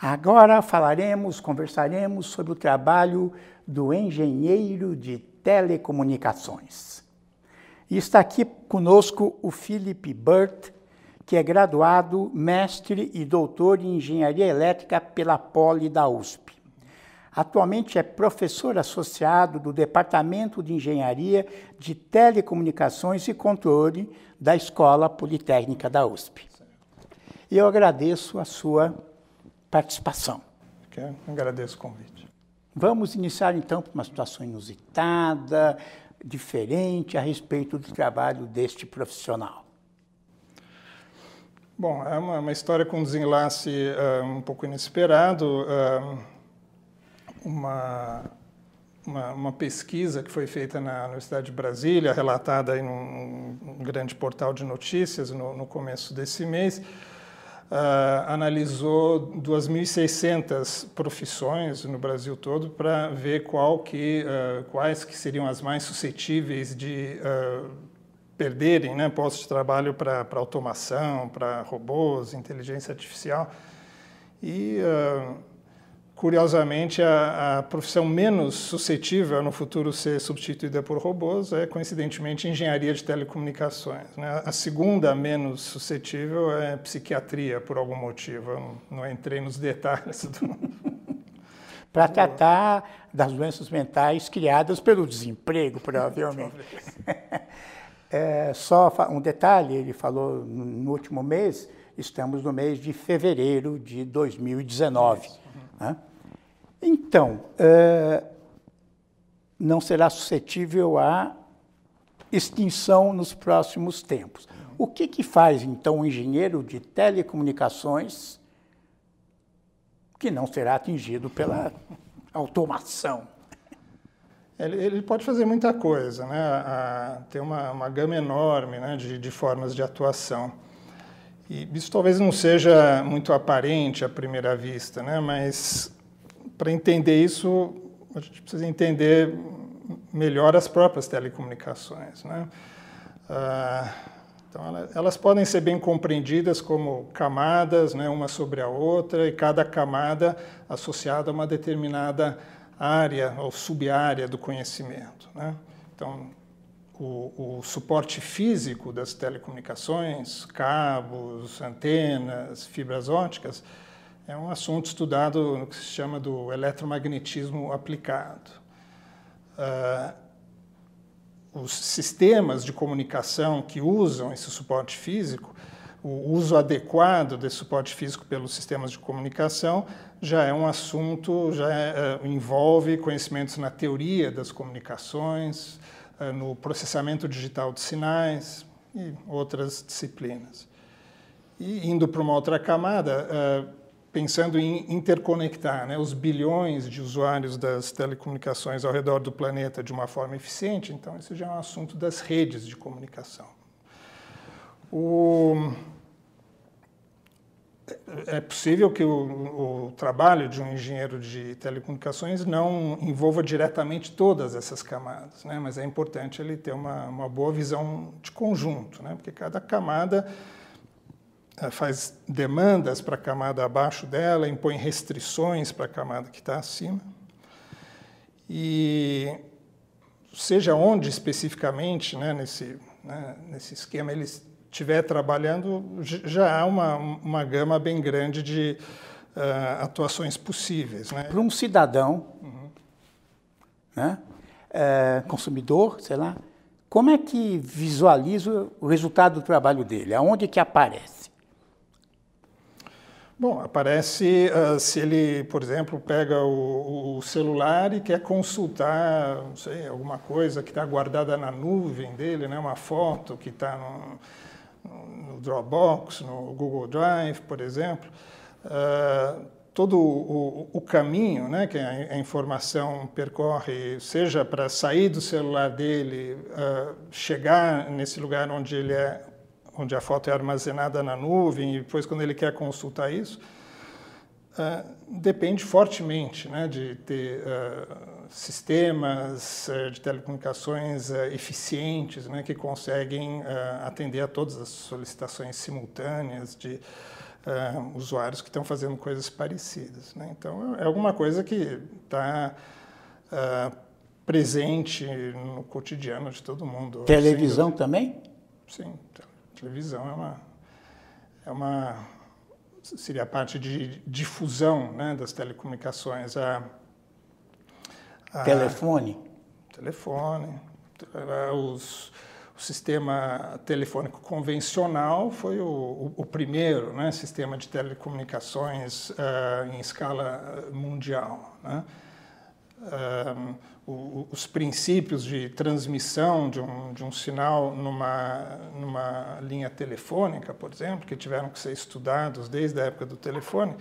Agora falaremos, conversaremos sobre o trabalho do engenheiro de telecomunicações. E está aqui conosco o Philip Burt, que é graduado, mestre e doutor em engenharia elétrica pela Poli da USP. Atualmente é professor associado do Departamento de Engenharia de Telecomunicações e Controle da Escola Politécnica da USP. Eu agradeço a sua participação. Eu agradeço o convite. Vamos iniciar então por uma situação inusitada, diferente a respeito do trabalho deste profissional. Bom, é uma, uma história com um desenlace uh, um pouco inesperado. Uh, uma, uma, uma, pesquisa que foi feita na Universidade de Brasília, relatada em um, um grande portal de notícias no, no começo desse mês, Uh, analisou 2.600 profissões no Brasil todo para ver qual que, uh, quais que seriam as mais suscetíveis de uh, perderem né, postos de trabalho para automação, para robôs, inteligência artificial. E Curiosamente, a, a, profissão menos suscetível no futuro ser substituída por robôs é, coincidentemente, engenharia de telecomunicações. Né? A segunda menos suscetível é psiquiatria, por algum motivo. Eu não, não entrei nos detalhes. Do... Para tratar das doenças mentais criadas pelo desemprego, provavelmente. é, só um detalhe, ele falou no último mês, estamos no mês de fevereiro de 2019. Né? Então, é, não será suscetível à extinção nos próximos tempos. O que, que faz, então, o engenheiro de telecomunicações que não será atingido pela automação? Ele, ele pode fazer muita coisa, né? A, tem uma, uma gama enorme né, de, de formas de atuação. E isso talvez não seja muito aparente à primeira vista, né? mas para entender isso, a gente precisa entender melhor as próprias telecomunicações. Né? Ah, então, elas podem ser bem compreendidas como camadas, né, uma sobre a outra, e cada camada associada a uma determinada área ou subárea do conhecimento. Né? Então, o, o, suporte físico das telecomunicações, cabos, antenas, fibras óticas, é um assunto estudado no que se chama do eletromagnetismo aplicado. Uh, os sistemas de comunicação que usam esse suporte físico, o uso adequado desse suporte físico pelos sistemas de comunicação já é um assunto, já é, envolve conhecimentos na teoria das comunicações, uh, no processamento digital de sinais e outras disciplinas. E indo para uma outra camada, uh, pensando em interconectar né, os bilhões de usuários das telecomunicações ao redor do planeta de uma forma eficiente, então esse já é um assunto das redes de comunicação. O, é possível que o, o, trabalho de um engenheiro de telecomunicações não envolva diretamente todas essas camadas, né? mas é importante ele ter uma, uma boa visão de conjunto, né? porque cada camada faz demandas para a camada abaixo dela, impõe restrições para a camada que está acima. E seja onde especificamente, né, nesse, né, nesse esquema, ele estiver trabalhando, já há uma, uma gama bem grande de uh, atuações possíveis. Né? Para um cidadão, uhum. né, é, consumidor, sei lá, como é que visualiza o resultado do trabalho dele? Aonde que aparece? Bom, aparece uh, se ele, por exemplo, pega o, o, celular e quer consultar, não sei, alguma coisa que está guardada na nuvem dele, né, uma foto que está no, no, Dropbox, no Google Drive, por exemplo. Uh, todo o, o, caminho né, que a, informação percorre, seja para sair do celular dele, uh, chegar nesse lugar onde ele é onde a foto é armazenada na nuvem, e depois, quando ele quer consultar isso, uh, depende fortemente né, de ter uh, sistemas uh, de telecomunicações eficientes né, que conseguem atender a todas as solicitações simultâneas de usuários que estão fazendo coisas parecidas. Né? Então, é alguma coisa que está presente no cotidiano de todo mundo. Televisão também? Sim, televisão é uma, é uma seria a parte de difusão né, das telecomunicações. A, a telefone? Telefone. Os, o sistema telefônico convencional foi o, o, primeiro né, sistema de telecomunicações uh, em escala mundial. Né? Uh, os princípios de transmissão de um, de um sinal numa, numa linha telefônica, por exemplo, que tiveram que ser estudados desde a época do telefone,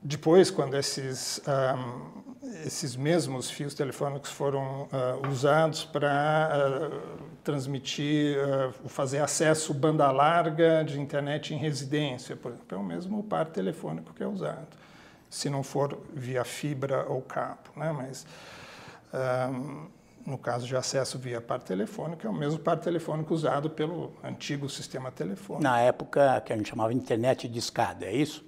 depois, quando esses, um, esses mesmos fios telefônicos foram uh, usados para uh, transmitir, uh, fazer acesso banda larga de internet em residência, por exemplo, é o mesmo par telefônico que é usado, se não for via fibra ou cabo, né? Mas um, no caso de acesso via par telefônico, é o mesmo par telefônico usado pelo antigo sistema telefônico. Na época que a gente chamava internet de escada, é isso?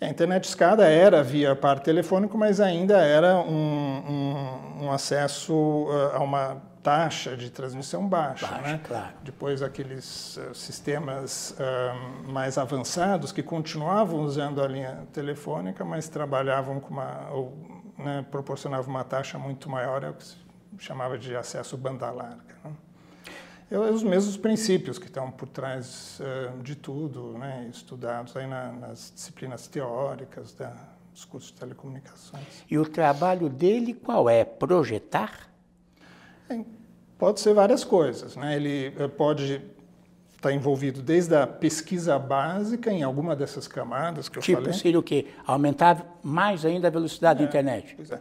A internet escada era via par telefônico, mas ainda era um, um, um acesso uh, a uma taxa de transmissão baixa. baixa né? claro. Depois, aqueles uh, sistemas uh, mais avançados que continuavam usando a linha telefônica, mas trabalhavam com uma. Ou, né, proporcionavam uma taxa muito maior, é o que se chamava de acesso banda larga. Né? é os mesmos princípios que estão por trás uh, de tudo, né, estudados aí na, nas disciplinas teóricas da, dos cursos de telecomunicações. E o trabalho dele qual é? Projetar? É, pode ser várias coisas. Né? Ele uh, pode estar tá envolvido desde a pesquisa básica em alguma dessas camadas que eu tipo, falei. Tipo, seria o quê? Aumentar mais ainda a velocidade é, da internet? É.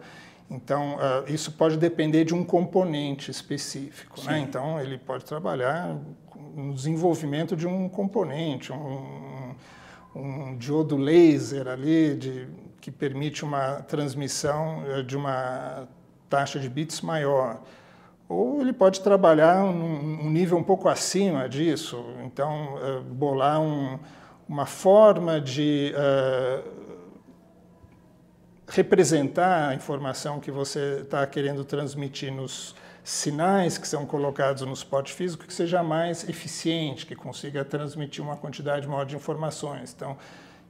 Então, uh, isso pode depender de um componente específico. Né? Então, ele pode trabalhar no desenvolvimento de um componente, um, um diodo laser ali, de, que permite uma transmissão uh, de uma taxa de bits maior. Ou ele pode trabalhar um nível um pouco acima disso, então, uh, bolar um, uma forma de representar a informação que você está querendo transmitir nos sinais que são colocados no suporte físico que seja mais eficiente, que consiga transmitir uma quantidade maior de informações. Então,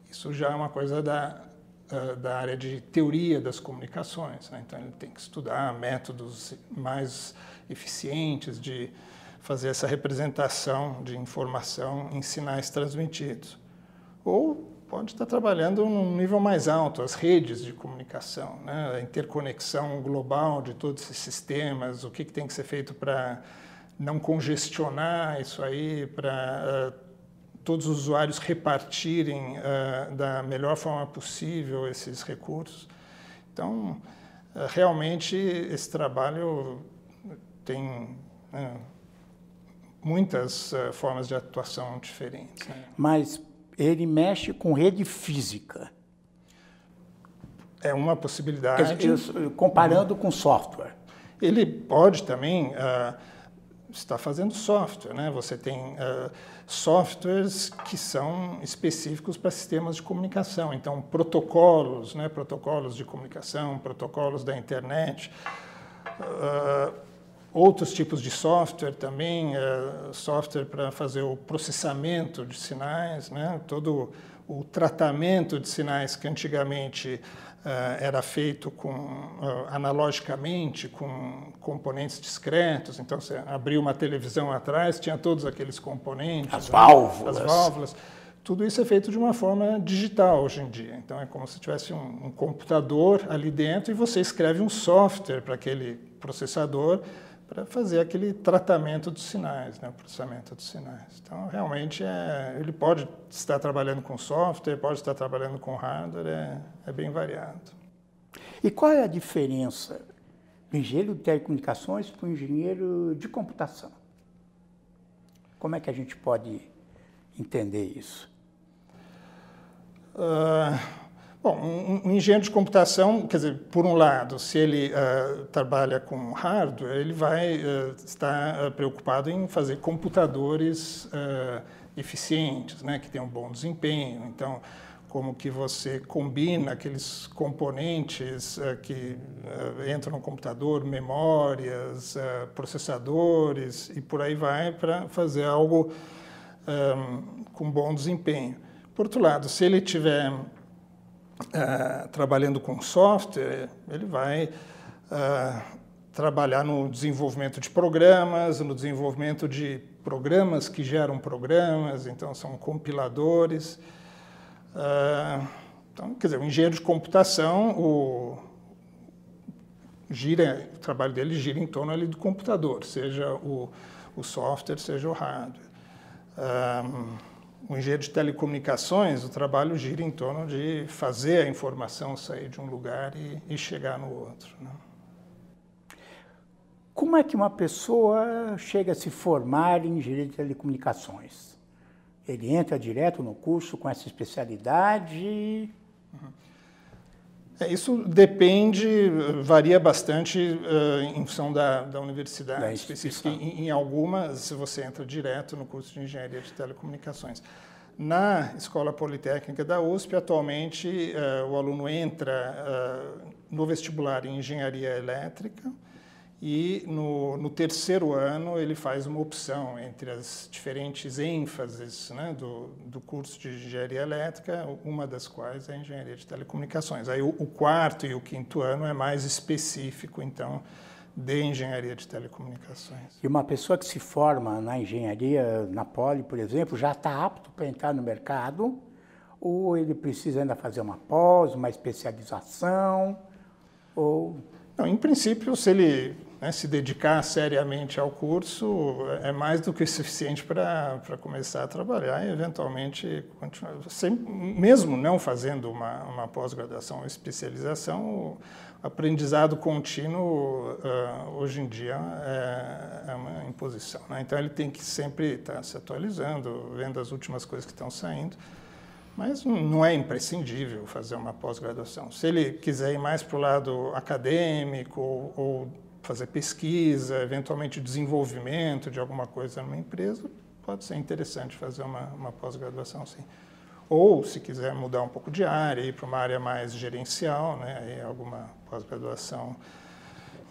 isso já é uma coisa da, da área de teoria das comunicações. Né? Então, ele tem que estudar métodos mais eficientes de fazer essa representação de informação em sinais transmitidos. Ou pode estar trabalhando num nível mais alto, as redes de comunicação, né? a interconexão global de todos esses sistemas, o que, que tem que ser feito para não congestionar isso aí, para uh, todos os usuários repartirem uh, da melhor forma possível esses recursos. Então, uh, realmente, esse trabalho tem né, muitas formas de atuação diferentes. Né? Mas ele mexe com rede física. É uma possibilidade. Dizer, comparando com software. Ele pode também estar fazendo software. Né? Você tem uh, softwares que são específicos para sistemas de comunicação. Então, protocolos, né? protocolos de comunicação, protocolos da internet. Uh, outros tipos de software também, uh, software para fazer o processamento de sinais, né? todo o tratamento de sinais que antigamente era feito com, uh, analogicamente com componentes discretos. Então, você abriu uma televisão atrás, tinha todos aqueles componentes. As válvulas. Né? As válvulas. Tudo isso é feito de uma forma digital hoje em dia. Então, é como se tivesse um, um computador ali dentro e você escreve um software para aquele processador para fazer aquele tratamento dos sinais, né, o processamento dos sinais. Então, realmente, é, ele pode estar trabalhando com software, pode estar trabalhando com hardware, é, é bem variado. E qual é a diferença do engenheiro de telecomunicações para o engenheiro de computação? Como é que a gente pode entender isso? Uh, Bom, um, engenheiro de computação, quer dizer, por um lado, se ele uh, trabalha com hardware, ele vai uh, estar uh, preocupado em fazer computadores eficientes, né, que tenham um bom desempenho. Então, como que você combina aqueles componentes que entram no computador, memórias, processadores e por aí vai para fazer algo um, com bom desempenho. Por outro lado, se ele estiver trabalhando com software, ele vai trabalhar no desenvolvimento de programas, no desenvolvimento de programas que geram programas, então são compiladores. Uh, então, quer dizer, o engenheiro de computação, o, gira, o trabalho dele gira em torno ali do computador, seja o, o software, seja o hardware. O engenheiro de telecomunicações, o trabalho gira em torno de fazer a informação sair de um lugar e, e chegar no outro. Né? Como é que uma pessoa chega a se formar em engenharia de telecomunicações? Ele entra direto no curso com essa especialidade? É, isso depende, varia bastante uh, em função da, da universidade da específica. Em, em algumas, se você entra direto no curso de engenharia de telecomunicações. Na Escola Politécnica da USP, atualmente, uh, o aluno entra uh, no vestibular em engenharia elétrica e no, no, terceiro ano ele faz uma opção entre as diferentes ênfases né, do, do, curso de engenharia elétrica, uma das quais é engenharia de telecomunicações. Aí o, o, quarto e o quinto ano é mais específico, então, de engenharia de telecomunicações. E uma pessoa que se forma na engenharia, na Poli, por exemplo, já está apto para entrar no mercado? Ou ele precisa ainda fazer uma pós, uma especialização? Ou... Não, em princípio, se ele né, se dedicar seriamente ao curso é mais do que suficiente para começar a trabalhar e, eventualmente, continuar. Sem, mesmo não fazendo uma, uma pós-graduação ou especialização, o aprendizado contínuo, uh, hoje em dia, é, é uma imposição. Né? Então, ele tem que sempre estar tá se atualizando, vendo as últimas coisas que estão saindo. Mas não é imprescindível fazer uma pós-graduação. Se ele quiser ir mais para o lado acadêmico ou, ou fazer pesquisa, eventualmente desenvolvimento de alguma coisa numa empresa, pode ser interessante fazer uma, uma pós-graduação, sim. Ou, se quiser mudar um pouco de área, ir para uma área mais gerencial, né, aí alguma pós-graduação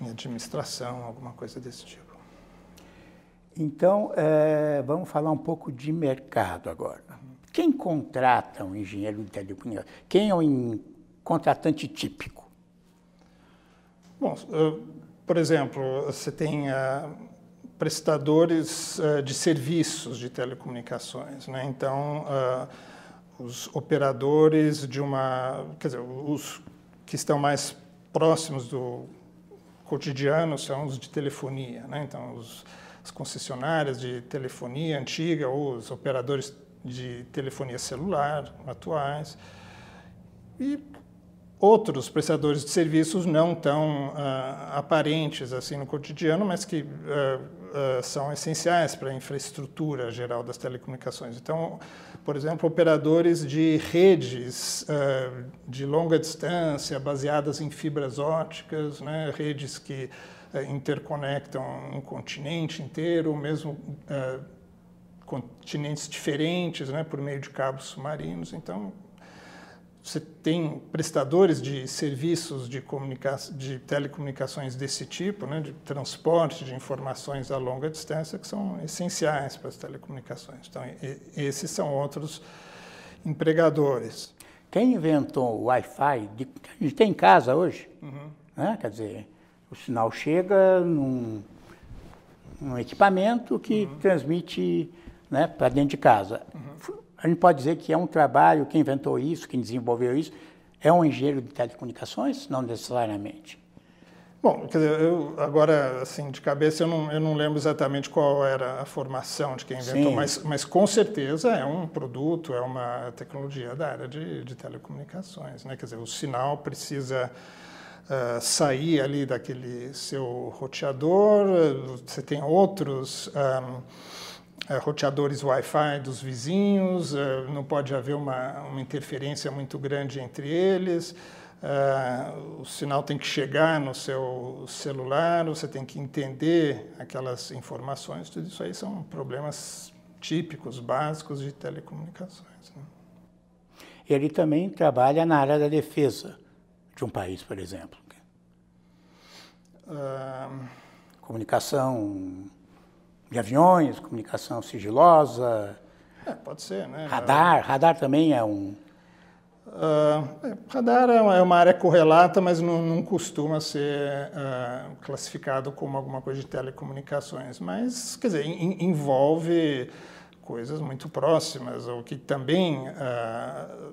em administração, alguma coisa desse tipo. Então, é, vamos falar um pouco de mercado agora. Quem contrata um engenheiro de telecomunicações? Quem é o contratante típico? Bom, por exemplo, você tem uh, prestadores uh, de serviços de telecomunicações, né? Então, uh, os operadores de uma, quer dizer, os que estão mais próximos do cotidiano são os de telefonia, né? Então, os, as concessionárias de telefonia antiga ou os operadores de telefonia celular atuais. E outros prestadores de serviços não tão uh, aparentes assim no cotidiano, mas que uh, uh, são essenciais para a infraestrutura geral das telecomunicações. Então, por exemplo, operadores de redes de longa distância baseadas em fibras ópticas, né, redes que interconectam um continente inteiro, mesmo continentes diferentes, né, por meio de cabos submarinos. Então, você tem prestadores de serviços de, de telecomunicações desse tipo, né, de transporte de informações a longa distância, que são essenciais para as telecomunicações. Então, e, esses são outros empregadores. Quem inventou o Wi-Fi, a gente tem em casa hoje, uhum. né? quer dizer, o sinal chega num, num equipamento que uhum. transmite né, para dentro de casa. Uhum a gente pode dizer que é um trabalho, quem inventou isso, quem desenvolveu isso, é um engenheiro de telecomunicações? Não necessariamente. Bom, quer dizer, eu, agora, assim, de cabeça, eu não, eu não lembro exatamente qual era a formação de quem inventou, mas, mas com certeza é um produto, é uma tecnologia da área de, de telecomunicações. Né? Quer dizer, o sinal precisa uh, sair ali daquele seu roteador, você tem outros. Um, ah, roteadores Wi-Fi dos vizinhos, é, não pode haver uma, uma interferência muito grande entre eles, é, o sinal tem que chegar no seu celular, você tem que entender aquelas informações, tudo isso aí são problemas típicos, básicos de telecomunicações. Né? Ele também trabalha na área da defesa de um país, por exemplo. Uh... Comunicação de aviões, comunicação sigilosa. É, pode ser, né? Radar, radar também é um. Uh, radar é uma, é uma, área correlata, mas não, não costuma ser uh, classificado como alguma coisa de telecomunicações. Mas, quer dizer, in, envolve coisas muito próximas, ou que também uh,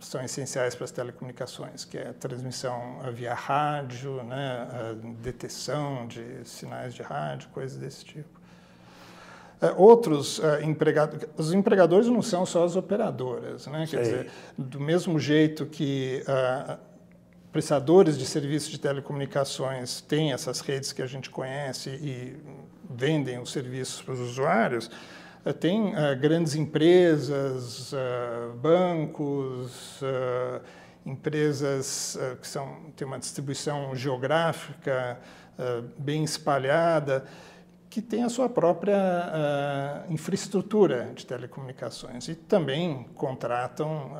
são essenciais para as telecomunicações, que é a transmissão via rádio, né, a detecção de sinais de rádio, coisas desse tipo. Uh, outros uh, empregadores, os empregadores não são só as operadoras, né? Quer dizer, do mesmo jeito que uh, prestadores de serviços de telecomunicações têm essas redes que a gente conhece e vendem os serviços para os usuários, tem uh, grandes empresas, uh, bancos, uh, empresas que são, têm uma distribuição geográfica bem espalhada, que tem a sua própria infraestrutura de telecomunicações e também contratam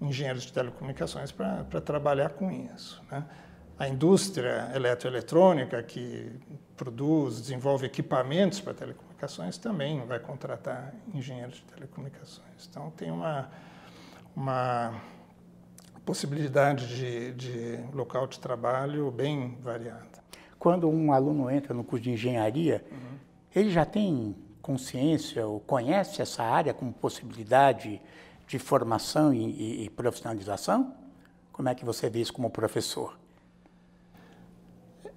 engenheiros de telecomunicações para trabalhar com isso. Né? A indústria eletroeletrônica, que produz, desenvolve equipamentos para telecomunicações, também vai contratar engenheiros de telecomunicações. Então, tem uma, uma possibilidade de, de local de trabalho bem variada. Quando um aluno entra no curso de engenharia, uhum. ele já tem consciência ou conhece essa área como possibilidade de formação e, e, e profissionalização? Como é que você vê isso como professor?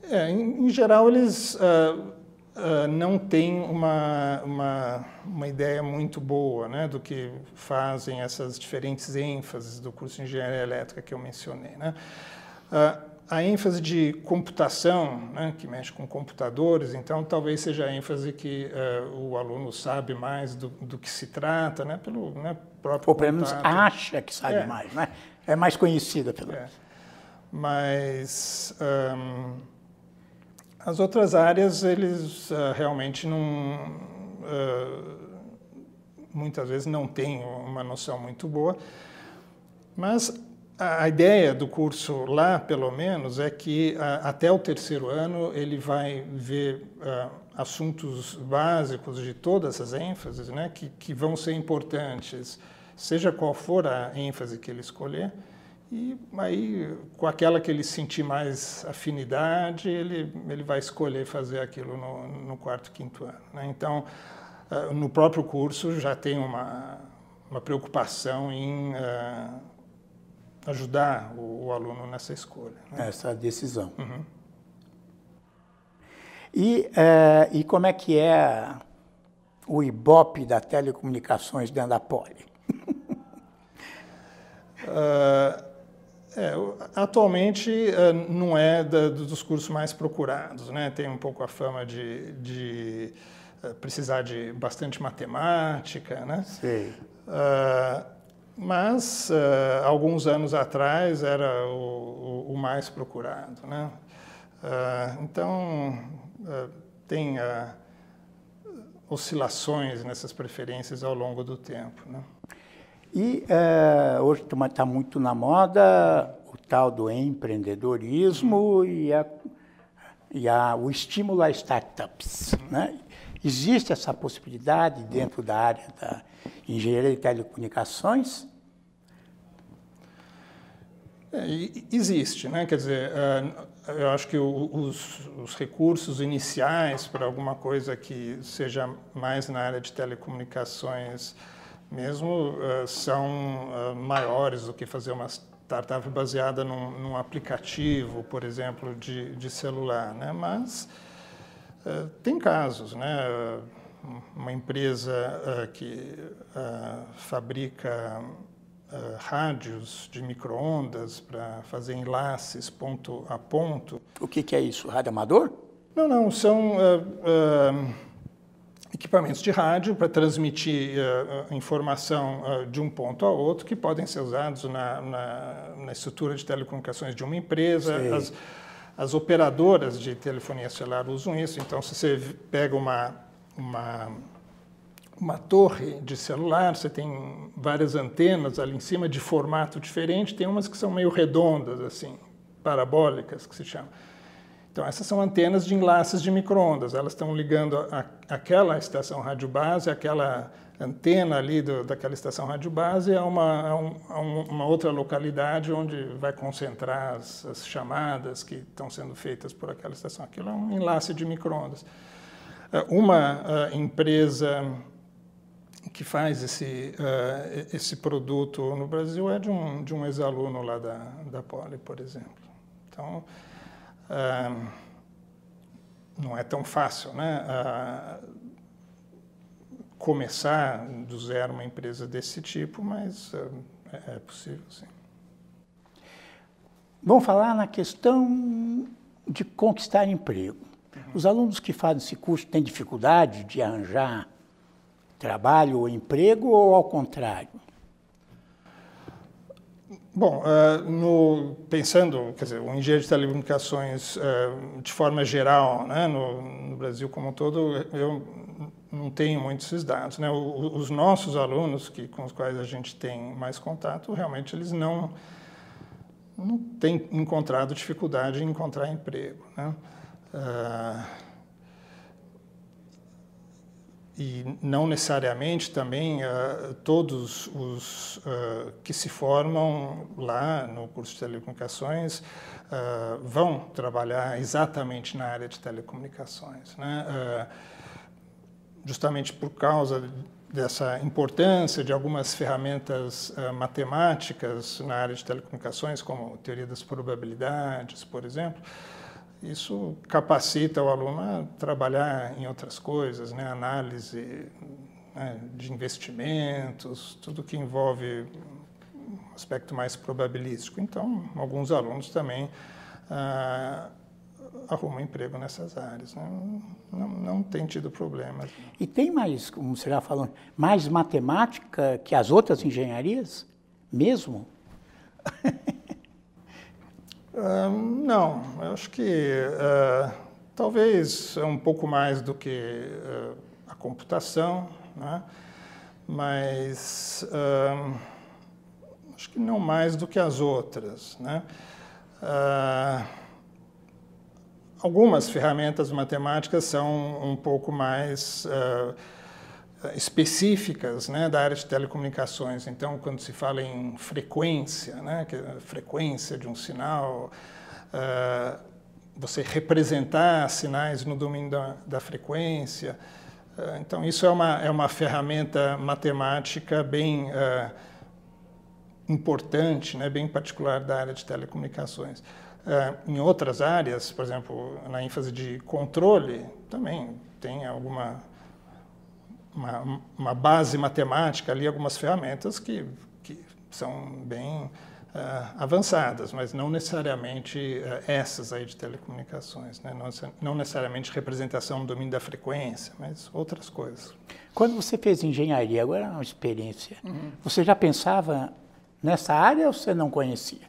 É, em, em, geral, eles uh, uh, não tem uma, uma, uma, ideia muito boa né, do que fazem essas diferentes ênfases do curso de engenharia elétrica que eu mencionei. Né? Uh, a ênfase de computação, né, que mexe com computadores, então talvez seja a ênfase que uh, o aluno sabe mais do, do, que se trata, né, pelo né, próprio Ou pelo menos acha que sabe é. mais, né? É mais conhecida pelo é. Mas um, as outras áreas, eles uh, realmente não. Uh, muitas vezes não têm uma noção muito boa, mas a, ideia do curso lá, pelo menos, é que até o terceiro ano ele vai ver assuntos básicos de todas as ênfases, né, que, que vão ser importantes, seja qual for a ênfase que ele escolher e aí, com aquela que ele sentir mais afinidade, ele, ele vai escolher fazer aquilo no, no quarto, quinto ano. Né? Então, no próprio curso já tem uma, uma preocupação em uh, ajudar o, o, aluno nessa escolha. Né? Essa decisão. Uhum. E, uh, e como é que é o Ibope da telecomunicações dentro da Poli? Uh, É, atualmente é, não é da, dos cursos mais procurados, né? Tem um pouco a fama de, de é, precisar de bastante matemática, né? Sim. Uh, mas uh, alguns anos atrás era o, o, o mais procurado, né? Uh, então tem oscilações nessas preferências ao longo do tempo, né? E hoje está muito na moda o tal do empreendedorismo e, a, e a, o estímulo a startups. Né? Existe essa possibilidade dentro da área da engenharia de telecomunicações? É, existe, né? Quer dizer, é, eu acho que os, os, recursos iniciais para alguma coisa que seja mais na área de telecomunicações mesmo uh, são uh, maiores do que fazer uma startup baseada num, num aplicativo, por exemplo, de, de celular, né? Mas tem casos, né? Uma empresa que fabrica rádios de microondas para fazer enlaces ponto a ponto. O que, que é isso? Rádio amador? Não, não. São equipamentos de rádio para transmitir uh, informação uh, de um ponto a outro que podem ser usados na, na, na estrutura de telecomunicações de uma empresa. As, as, operadoras de telefonia celular usam isso. Então, se você pega uma, uma, uma torre de celular, você tem várias antenas ali em cima de formato diferente, tem umas que são meio redondas, assim, parabólicas, que se chama. Então, essas são antenas de enlaces de microondas. Elas estão ligando a, aquela estação rádio base, aquela antena ali do, daquela estação rádio base a uma, a um, a uma outra localidade onde vai concentrar as, as, chamadas que estão sendo feitas por aquela estação. Aquilo é um enlace de microondas. Eh, uma uh, empresa que faz esse, uh, esse produto no Brasil é de um, de um ex-aluno lá da, da Poli, por exemplo. Então, não é tão fácil, né? Começar do zero uma empresa desse tipo, mas é, é possível, sim. Vamos falar na questão de conquistar emprego. Os alunos que fazem esse curso têm dificuldade de arranjar trabalho ou emprego ou ao contrário? Bom, uh, no, pensando, quer dizer, o engenheiro de telecomunicações uh, de forma geral, né, no, no, Brasil como um todo, eu não tenho muitos esses dados. Né? Os nossos alunos, que, com os quais a gente tem mais contato, realmente eles não, não têm encontrado dificuldade em encontrar emprego. Né? Uh, e não necessariamente também uh, todos os uh, que se formam lá no curso de telecomunicações uh, vão trabalhar exatamente na área de telecomunicações, né? justamente por causa dessa importância de algumas ferramentas matemáticas na área de telecomunicações, como teoria das probabilidades, por exemplo isso capacita o aluno a trabalhar em outras coisas, né? análise né? de investimentos, tudo que envolve um aspecto mais probabilístico. Então, alguns alunos também ah, arrumam emprego nessas áreas. Né? Não, não tem tido problemas. E tem mais, como você já falou, mais matemática que as outras engenharias? Mesmo? Não, eu acho que uh, talvez é um pouco mais do que uh, a computação, né? mas acho que não mais do que as outras. Né? algumas ferramentas matemáticas são um pouco mais específicas né, da área de telecomunicações. Então, quando se fala em frequência, né, que é frequência de um sinal, uh, você representar sinais no domínio da, da frequência. Uh, então, isso é uma, é uma ferramenta matemática bem uh, importante, né, bem particular da área de telecomunicações. em outras áreas, por exemplo, na ênfase de controle, também tem alguma uma, uma base matemática ali, algumas ferramentas que, que são bem uh, avançadas, mas não necessariamente uh, essas aí de telecomunicações, né? não, não, necessariamente representação do domínio da frequência, mas outras coisas. Quando você fez engenharia, agora é uma experiência, uhum. você já pensava nessa área ou você não conhecia?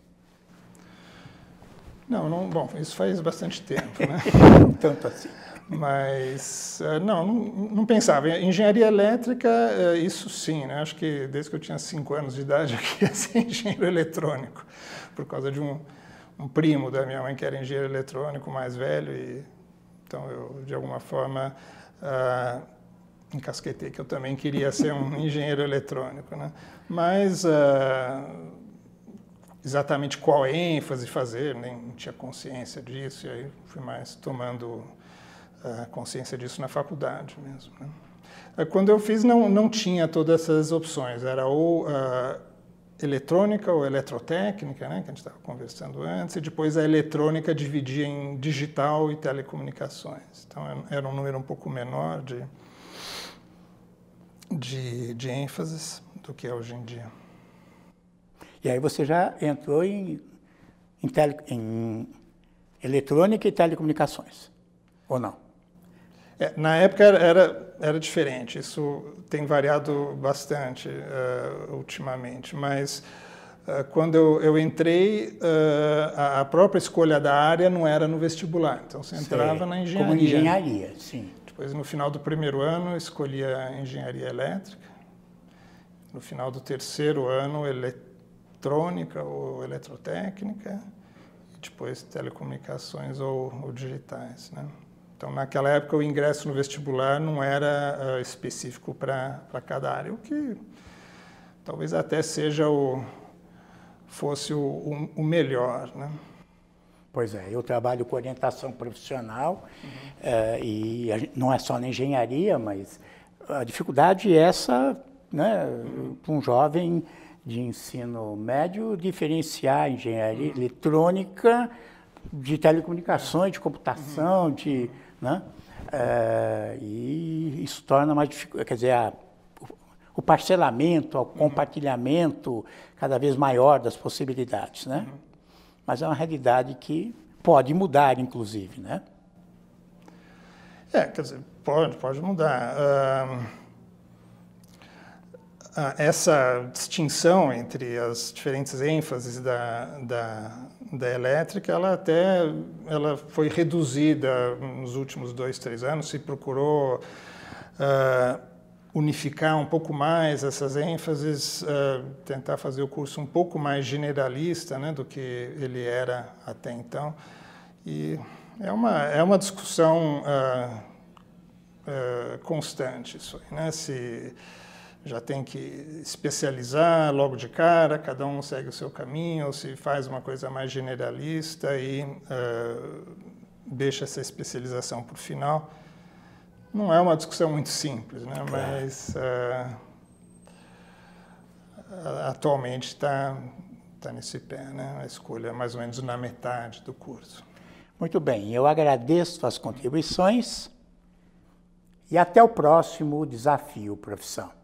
Não, não, bom, isso faz bastante tempo, né? Tanto assim. Mas, eh, não, não, pensava. Engenharia elétrica, eh, isso sim, né? Acho que desde que eu tinha cinco anos de idade eu queria ser engenheiro eletrônico, por causa de um, um primo da minha mãe que era engenheiro eletrônico mais velho e então eu, de alguma forma, uh, encasquetei que eu também queria ser um engenheiro eletrônico, né? Mas... Uh, exatamente qual ênfase fazer, nem tinha consciência disso, e aí fui mais tomando a consciência disso na faculdade mesmo. Né? É, quando eu fiz, não, não tinha todas essas opções. Era ou uh, eletrônica ou eletrotécnica, né, que a gente estava conversando antes, e depois a eletrônica dividia em digital e telecomunicações. Então, era um número um pouco menor de, de, de ênfases do que é hoje em dia. E aí você já entrou em, em, tele, em eletrônica e telecomunicações, ou não? É, na época era, era diferente, isso tem variado bastante uh, ultimamente, mas uh, quando eu, eu entrei, uh, a, a, própria escolha da área não era no vestibular, então você entrava Sei. na engenharia. Como engenharia, sim. Depois, no final do primeiro ano, escolhi a engenharia elétrica. No final do terceiro ano, eletrônica ou eletrotécnica. E depois, telecomunicações ou, ou digitais. Né? Então, naquela época, o ingresso no vestibular não era uh, específico para cada área, o que talvez até seja o, fosse o, o, o melhor. Né? Pois é, eu trabalho com orientação profissional uhum. uh, e a, não é só na engenharia, mas a dificuldade é essa, né, uhum. para um jovem de ensino médio diferenciar engenharia uhum. eletrônica de telecomunicações, de computação, de né? É, e isso torna mais difícil, quer dizer, a, o parcelamento, o compartilhamento cada vez maior das possibilidades, né? Mas é uma realidade que pode mudar, inclusive, né? É, quer dizer, pode, pode mudar. Uh, essa distinção entre as diferentes ênfases da, da, da elétrica, ela até ela foi reduzida nos últimos dois, três anos, se procurou uh, unificar um pouco mais essas ênfases, uh, tentar fazer o curso um pouco mais generalista né, do que ele era até então. E é uma, é uma discussão uh, constante isso aí, né? Se, já tem que especializar logo de cara, cada um segue o seu caminho, ou se faz uma coisa mais generalista e uh, deixa essa especialização para o final. Não é uma discussão muito simples, né? mas uh, atualmente está tá nesse pé, né? a escolha mais ou menos na metade do curso. Muito bem, eu agradeço as contribuições e até o próximo desafio profissão.